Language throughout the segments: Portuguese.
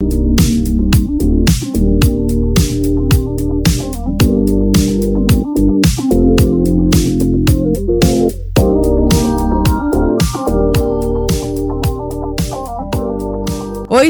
Oi,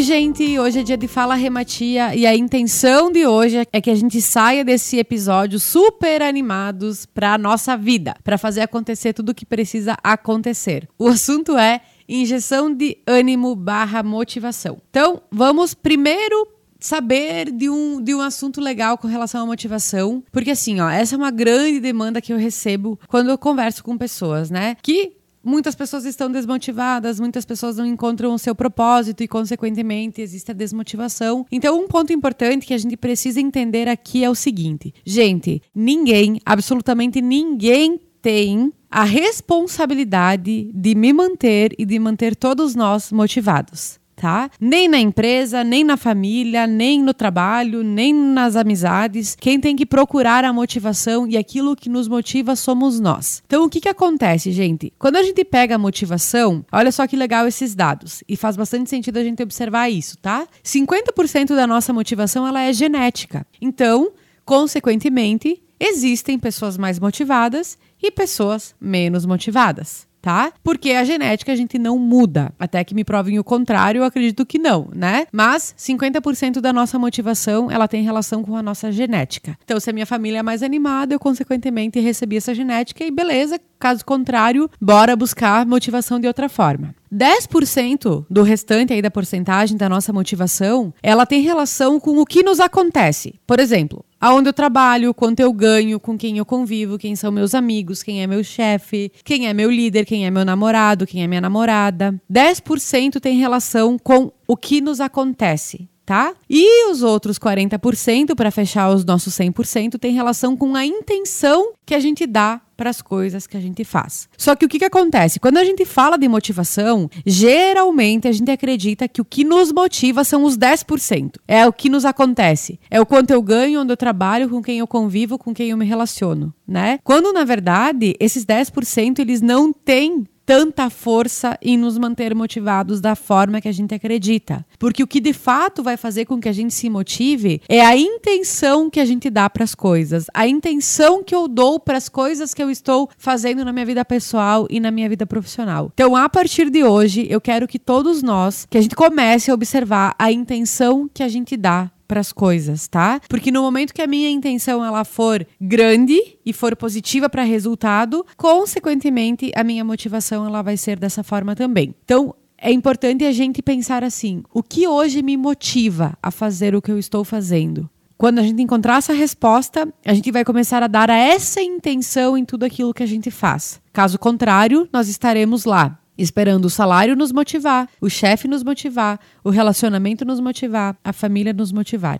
gente! Hoje é dia de Fala Rematia e a intenção de hoje é que a gente saia desse episódio super animados para a nossa vida, para fazer acontecer tudo o que precisa acontecer. O assunto é injeção de ânimo barra motivação. Então, vamos primeiro saber de um, de um assunto legal com relação à motivação, porque assim, ó, essa é uma grande demanda que eu recebo quando eu converso com pessoas, né? Que Muitas pessoas estão desmotivadas, muitas pessoas não encontram o seu propósito e, consequentemente, existe a desmotivação. Então, um ponto importante que a gente precisa entender aqui é o seguinte: gente, ninguém, absolutamente ninguém tem a responsabilidade de me manter e de manter todos nós motivados tá? Nem na empresa, nem na família, nem no trabalho, nem nas amizades. Quem tem que procurar a motivação e aquilo que nos motiva somos nós. Então, o que, que acontece, gente? Quando a gente pega a motivação, olha só que legal esses dados. E faz bastante sentido a gente observar isso, tá? 50% da nossa motivação ela é genética. Então, consequentemente, existem pessoas mais motivadas e pessoas menos motivadas tá? Porque a genética a gente não muda. Até que me provem o contrário, eu acredito que não, né? Mas 50% da nossa motivação, ela tem relação com a nossa genética. Então, se a minha família é mais animada, eu consequentemente recebi essa genética e beleza, caso contrário, bora buscar motivação de outra forma. 10% do restante aí da porcentagem da nossa motivação, ela tem relação com o que nos acontece. Por exemplo, aonde eu trabalho, quanto eu ganho, com quem eu convivo, quem são meus amigos, quem é meu chefe, quem é meu líder, quem é meu namorado, quem é minha namorada. 10% tem relação com o que nos acontece tá? E os outros 40% para fechar os nossos 100% tem relação com a intenção que a gente dá para as coisas que a gente faz. Só que o que, que acontece? Quando a gente fala de motivação, geralmente a gente acredita que o que nos motiva são os 10%. É o que nos acontece. É o quanto eu ganho, onde eu trabalho, com quem eu convivo, com quem eu me relaciono, né? Quando na verdade esses 10% eles não têm tanta força em nos manter motivados da forma que a gente acredita. Porque o que de fato vai fazer com que a gente se motive é a intenção que a gente dá para as coisas, a intenção que eu dou para as coisas que eu estou fazendo na minha vida pessoal e na minha vida profissional. Então, a partir de hoje, eu quero que todos nós, que a gente comece a observar a intenção que a gente dá para as coisas, tá? Porque no momento que a minha intenção ela for grande e for positiva para resultado, consequentemente a minha motivação ela vai ser dessa forma também. Então, é importante a gente pensar assim: o que hoje me motiva a fazer o que eu estou fazendo? Quando a gente encontrar essa resposta, a gente vai começar a dar a essa intenção em tudo aquilo que a gente faz. Caso contrário, nós estaremos lá esperando o salário nos motivar, o chefe nos motivar, o relacionamento nos motivar, a família nos motivar.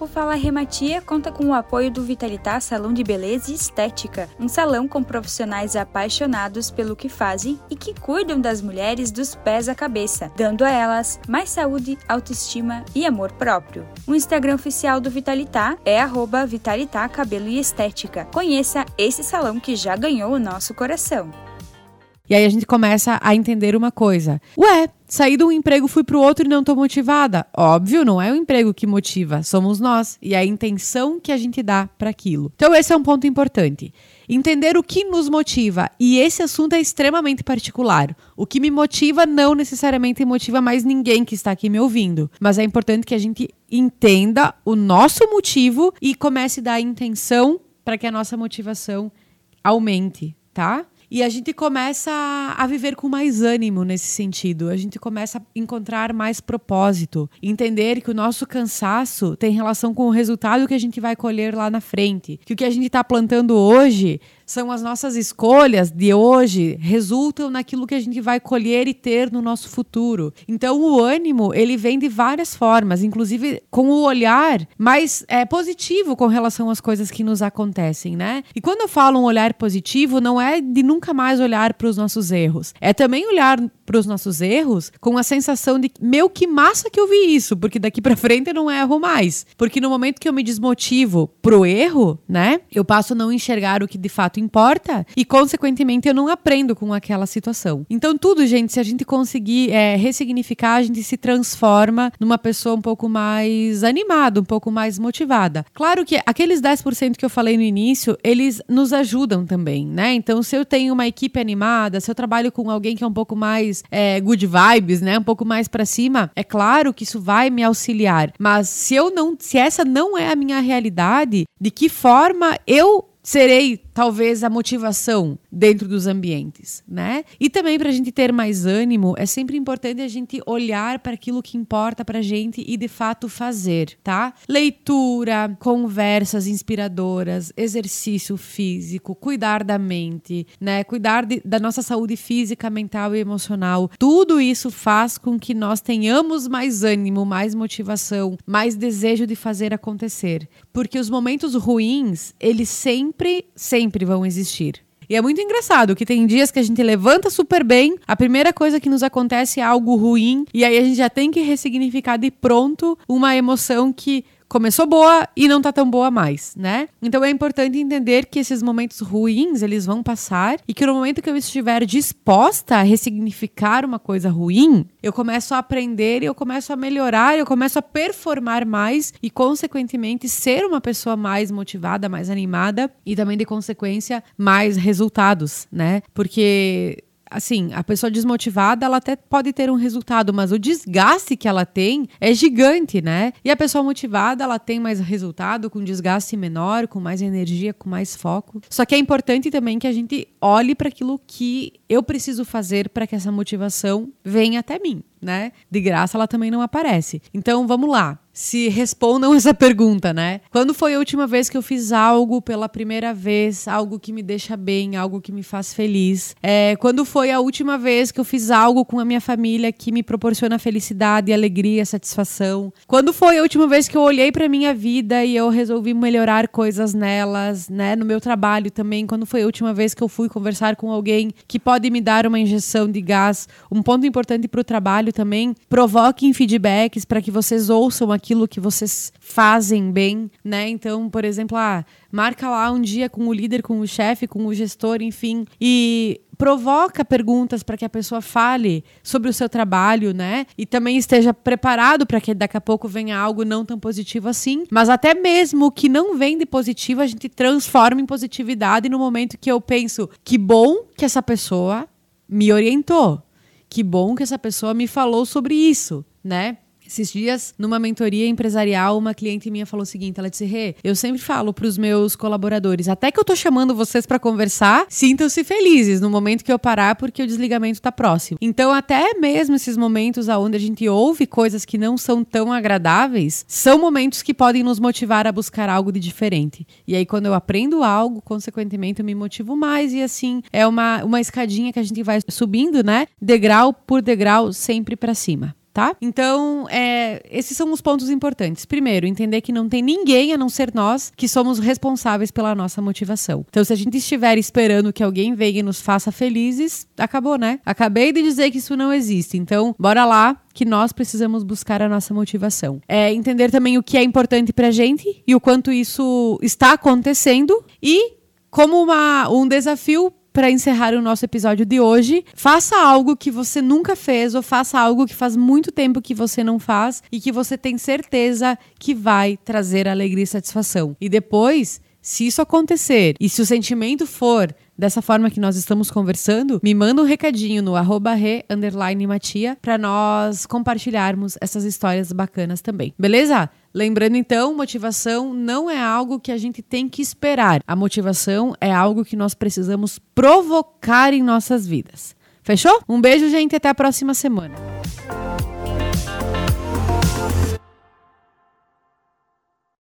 O Fala Rematia conta com o apoio do Vitalitar Salão de Beleza e Estética, um salão com profissionais apaixonados pelo que fazem e que cuidam das mulheres dos pés à cabeça, dando a elas mais saúde, autoestima e amor próprio. O Instagram oficial do Vitalitar é Vitalitar Cabelo e Estética. Conheça esse salão que já ganhou o nosso coração. E aí a gente começa a entender uma coisa. Ué, saí de um emprego, fui para o outro e não estou motivada. Óbvio, não é o emprego que motiva, somos nós e a intenção que a gente dá para aquilo. Então esse é um ponto importante. Entender o que nos motiva. E esse assunto é extremamente particular. O que me motiva não necessariamente motiva mais ninguém que está aqui me ouvindo. Mas é importante que a gente entenda o nosso motivo e comece a dar intenção para que a nossa motivação aumente, tá? E a gente começa a viver com mais ânimo nesse sentido. A gente começa a encontrar mais propósito, entender que o nosso cansaço tem relação com o resultado que a gente vai colher lá na frente. Que o que a gente está plantando hoje são as nossas escolhas de hoje resultam naquilo que a gente vai colher e ter no nosso futuro. Então o ânimo ele vem de várias formas, inclusive com o olhar mais é, positivo com relação às coisas que nos acontecem, né? E quando eu falo um olhar positivo, não é de nunca nunca mais olhar para os nossos erros. É também olhar para os nossos erros com a sensação de meu que massa que eu vi isso, porque daqui para frente eu não erro mais. Porque no momento que eu me desmotivo pro erro, né, eu passo a não enxergar o que de fato importa e consequentemente eu não aprendo com aquela situação. Então tudo, gente, se a gente conseguir é, ressignificar, a gente se transforma numa pessoa um pouco mais animada, um pouco mais motivada. Claro que aqueles 10% que eu falei no início, eles nos ajudam também, né? Então se eu tenho uma equipe animada, se eu trabalho com alguém que é um pouco mais é, good vibes, né? Um pouco mais para cima, é claro que isso vai me auxiliar. Mas se eu não, se essa não é a minha realidade, de que forma eu serei talvez a motivação dentro dos ambientes, né? E também para a gente ter mais ânimo, é sempre importante a gente olhar para aquilo que importa para a gente e de fato fazer, tá? Leitura, conversas inspiradoras, exercício físico, cuidar da mente, né? Cuidar de, da nossa saúde física, mental e emocional. Tudo isso faz com que nós tenhamos mais ânimo, mais motivação, mais desejo de fazer acontecer, porque os momentos ruins, eles sempre, sempre sempre vão existir. E é muito engraçado que tem dias que a gente levanta super bem, a primeira coisa que nos acontece é algo ruim, e aí a gente já tem que ressignificar de pronto uma emoção que começou boa e não tá tão boa mais, né? Então é importante entender que esses momentos ruins, eles vão passar e que no momento que eu estiver disposta a ressignificar uma coisa ruim, eu começo a aprender e eu começo a melhorar, eu começo a performar mais e consequentemente ser uma pessoa mais motivada, mais animada e também de consequência mais resultados, né? Porque assim, a pessoa desmotivada, ela até pode ter um resultado, mas o desgaste que ela tem é gigante, né? E a pessoa motivada, ela tem mais resultado, com desgaste menor, com mais energia, com mais foco. Só que é importante também que a gente olhe para aquilo que eu preciso fazer para que essa motivação venha até mim, né? De graça ela também não aparece. Então, vamos lá se respondam essa pergunta, né? Quando foi a última vez que eu fiz algo pela primeira vez, algo que me deixa bem, algo que me faz feliz? É, quando foi a última vez que eu fiz algo com a minha família que me proporciona felicidade, alegria, satisfação? Quando foi a última vez que eu olhei para minha vida e eu resolvi melhorar coisas nelas, né? No meu trabalho também, quando foi a última vez que eu fui conversar com alguém que pode me dar uma injeção de gás? Um ponto importante para o trabalho também, provoquem feedbacks para que vocês ouçam aquilo que vocês fazem bem, né? Então, por exemplo, ah, marca lá um dia com o líder, com o chefe, com o gestor, enfim, e provoca perguntas para que a pessoa fale sobre o seu trabalho, né? E também esteja preparado para que daqui a pouco venha algo não tão positivo assim. Mas até mesmo o que não vem de positivo, a gente transforma em positividade no momento que eu penso que bom que essa pessoa me orientou. Que bom que essa pessoa me falou sobre isso, né? Esses dias, numa mentoria empresarial, uma cliente minha falou o seguinte: ela disse, Rê, eu sempre falo para os meus colaboradores, até que eu tô chamando vocês para conversar, sintam-se felizes no momento que eu parar, porque o desligamento está próximo. Então, até mesmo esses momentos onde a gente ouve coisas que não são tão agradáveis, são momentos que podem nos motivar a buscar algo de diferente. E aí, quando eu aprendo algo, consequentemente, eu me motivo mais, e assim, é uma, uma escadinha que a gente vai subindo, né? Degrau por degrau, sempre para cima tá? Então, é, esses são os pontos importantes. Primeiro, entender que não tem ninguém a não ser nós que somos responsáveis pela nossa motivação. Então, se a gente estiver esperando que alguém venha e nos faça felizes, acabou, né? Acabei de dizer que isso não existe. Então, bora lá que nós precisamos buscar a nossa motivação. É entender também o que é importante pra gente e o quanto isso está acontecendo e como uma, um desafio para encerrar o nosso episódio de hoje, faça algo que você nunca fez ou faça algo que faz muito tempo que você não faz e que você tem certeza que vai trazer alegria e satisfação. E depois, se isso acontecer e se o sentimento for dessa forma que nós estamos conversando, me manda um recadinho no arroba re, matia para nós compartilharmos essas histórias bacanas também. Beleza? Lembrando então, motivação não é algo que a gente tem que esperar. A motivação é algo que nós precisamos provocar em nossas vidas. Fechou? Um beijo, gente, até a próxima semana.